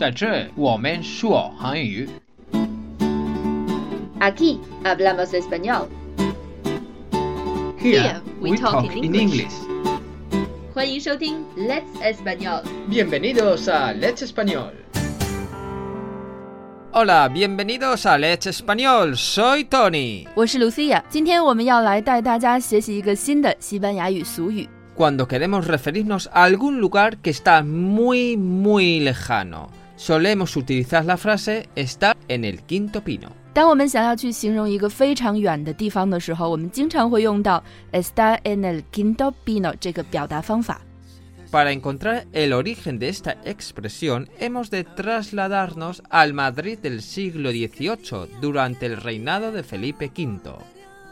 在这我们说韩语。 Aquí hablamos español. Here we talk in English. 欢迎收听 Let's Español。 Bienvenidos a Let's Español. Hola, bienvenidos a Let's Español. Soy Tony. 我是 Lucia，今天我们要来带大家学习一个新的西班牙语俗语。 Cuando queremos referirnos a algún lugar que está muy, muy lejano, solemos utilizar la frase estar en el quinto pino. 当我们想要去形容一个非常远的地方的时候，我们经常会用到 estar en el quinto pino 这个表达方法。 Para encontrar el origen de esta expresión, hemos de trasladarnos al Madrid del siglo XVIII, durante el reinado de Felipe V,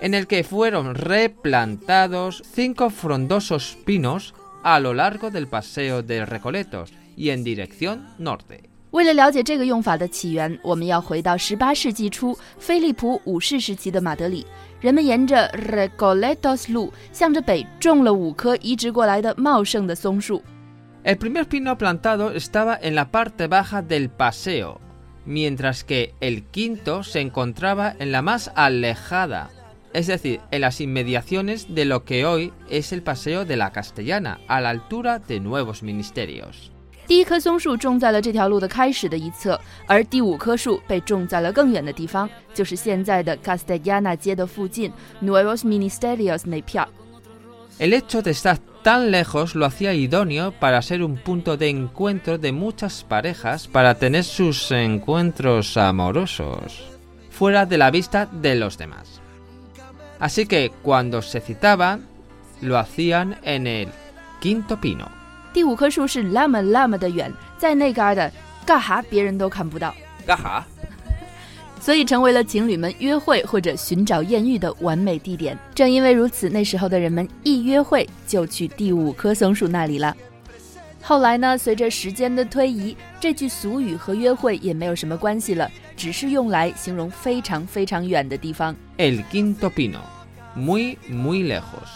en el que fueron replantados cinco frondosos pinos a lo largo del Paseo de Recoletos y en dirección norte. 为了了解这个用法的起源，我们要回到18世纪初菲利普五世时期的马德里。人们沿着 Recoletos 路向着北种了五棵移植过来的茂盛的松树。 El primer pino plantado estaba en la parte baja del paseo, mientras que el quinto se encontraba en la más alejada, es decir, en las inmediaciones de lo que hoy es el Paseo de la Castellana, a la altura de Nuevos Ministerios. 第一棵松树种在了这条路的开始的一侧，而第五棵树被种在了更远的地方，就是现在的 Castellana 街的附近 Nuevos Ministerios 那片儿。 El hecho de estar tan lejos lo hacía idóneo para ser un punto de encuentro de muchas parejas para tener sus encuentros amorosos fuera de la vista de los demás. Así que cuando se citaban, lo hacían en el quinto pino. 第五棵树是那么那么的远，在那嘎儿的干哈别人都看不到，Gaja. 所以成为了情侣们约会或者寻找艳遇的完美地点。正因为如此，那时候的人们一约会就去第五棵松树那里了。后来呢，随着时间的推移，这句俗语和约会也没有什么关系了，只是用来形容非常非常远的地方。El quinto pino. Muy, muy lejos.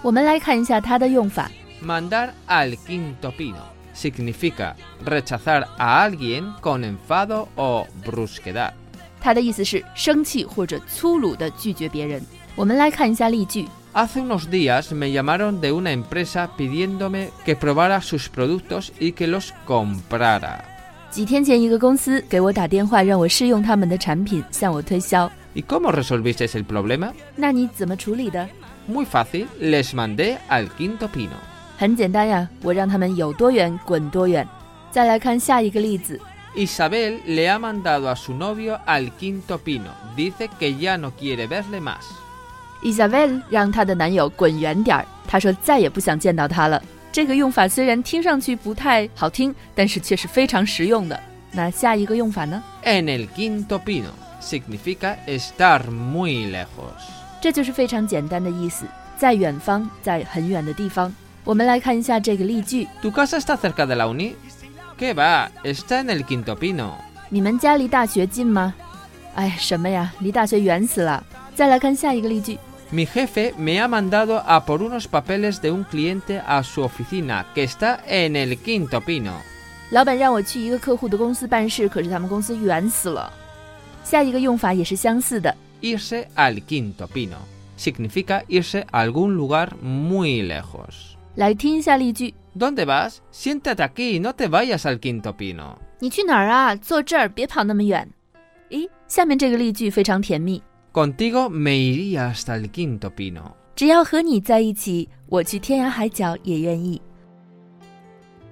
我们来看一下它的用法。Mandar al quinto pino significa rechazar a alguien con enfado o brusquedad. 它的意思是生气或者粗鲁地拒绝别人。我们来看一下例句。 Hace unos días me llamaron de una empresa pidiéndome que probara sus productos y que los comprara. 几天前，一个公司给我打电话，让我试用他们的产品，向我推销。 ¿Y cómo resolvisteis el problema? 那你怎么处理的？ Muy fácil, les mandé al quinto pino. 很简单呀，我让他们有多远滚多远。再来看下一个例子。Isabel le ha mandado a su novio al quinto pino. Dice que ya no quiere verle más. Isabel 让她的男友滚远点儿，她说再也不想见到他了。这个用法虽然听上去不太好听，但是却是非常实用的。那下一个用法呢？En el quinto pino significa estar muy lejos. 这就是非常简单的意思，在远方，在很远的地方。我们来看一下这个例句： ¿Tu casa está cerca de la uni? ¿Qué va? Está en el quinto pino. 你们家离大学近吗？哎，什么呀，离大学远死了。再来看下一个例句： Mi jefe me ha mandado a por unos papeles de un cliente a su oficina, que está en el quinto pino. 老板让我去一个客户的公司办事，可是他们公司远死了。下一个用法也是相似的， Irse al quinto pino significa irse a algún lugar muy lejos. 来听一下例句：¿Dónde vas? Siéntate aquí, no te vayas al quinto pino. 你去哪儿啊？坐这儿，别跑那么远。咦，下面这个例句非常甜蜜，Contigo me iría hasta el quinto pino. 只要和你在一起，我去天涯海角也愿意。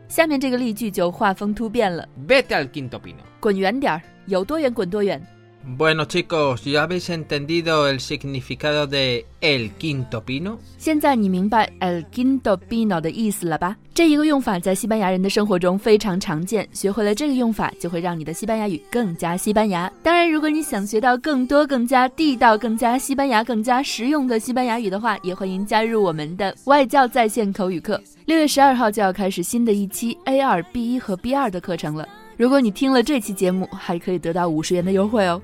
下面这个例句就画风突变了，Vete al quinto pino. 滚远点儿，有多远滚多远。Bueno chicos, ¿ya habéis entendido el significado de el quinto pino? 现在你明白 el quinto pino 的意思了吧？这一个用法在西班牙人的生活中非常常见，学会了这个用法，就会让你的西班牙语更加西班牙。当然，如果你想学到更多、更加地道、更加西班牙、更加实用的西班牙语的话，也欢迎加入我们的外教在线口语课。六月十二号就要开始新的一期 A 二、B 一和 B 二的课程了。如果你听了这期节目，还可以得到五十元的优惠哦。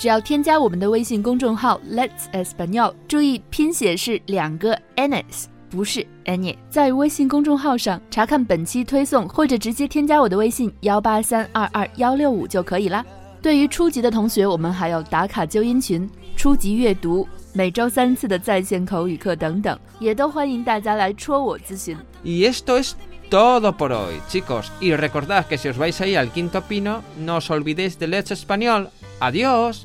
只要添加我们的微信公众号 Let's Espanol，注意拼写是两个 Ns，不是 Annie，在微信公众号上查看本期推送，或者直接添加我的微信幺八三二二幺六五就可以啦。对于初级的同学，我们还有打卡纠音群、初级阅读、每周三次的在线口语课等等，也都欢迎大家来戳我咨询。Y esto es todo por hoy, chicos. Y recordad que si os vais ahí al Quinto Pino, no os olvidéis de Let's Español. Adiós.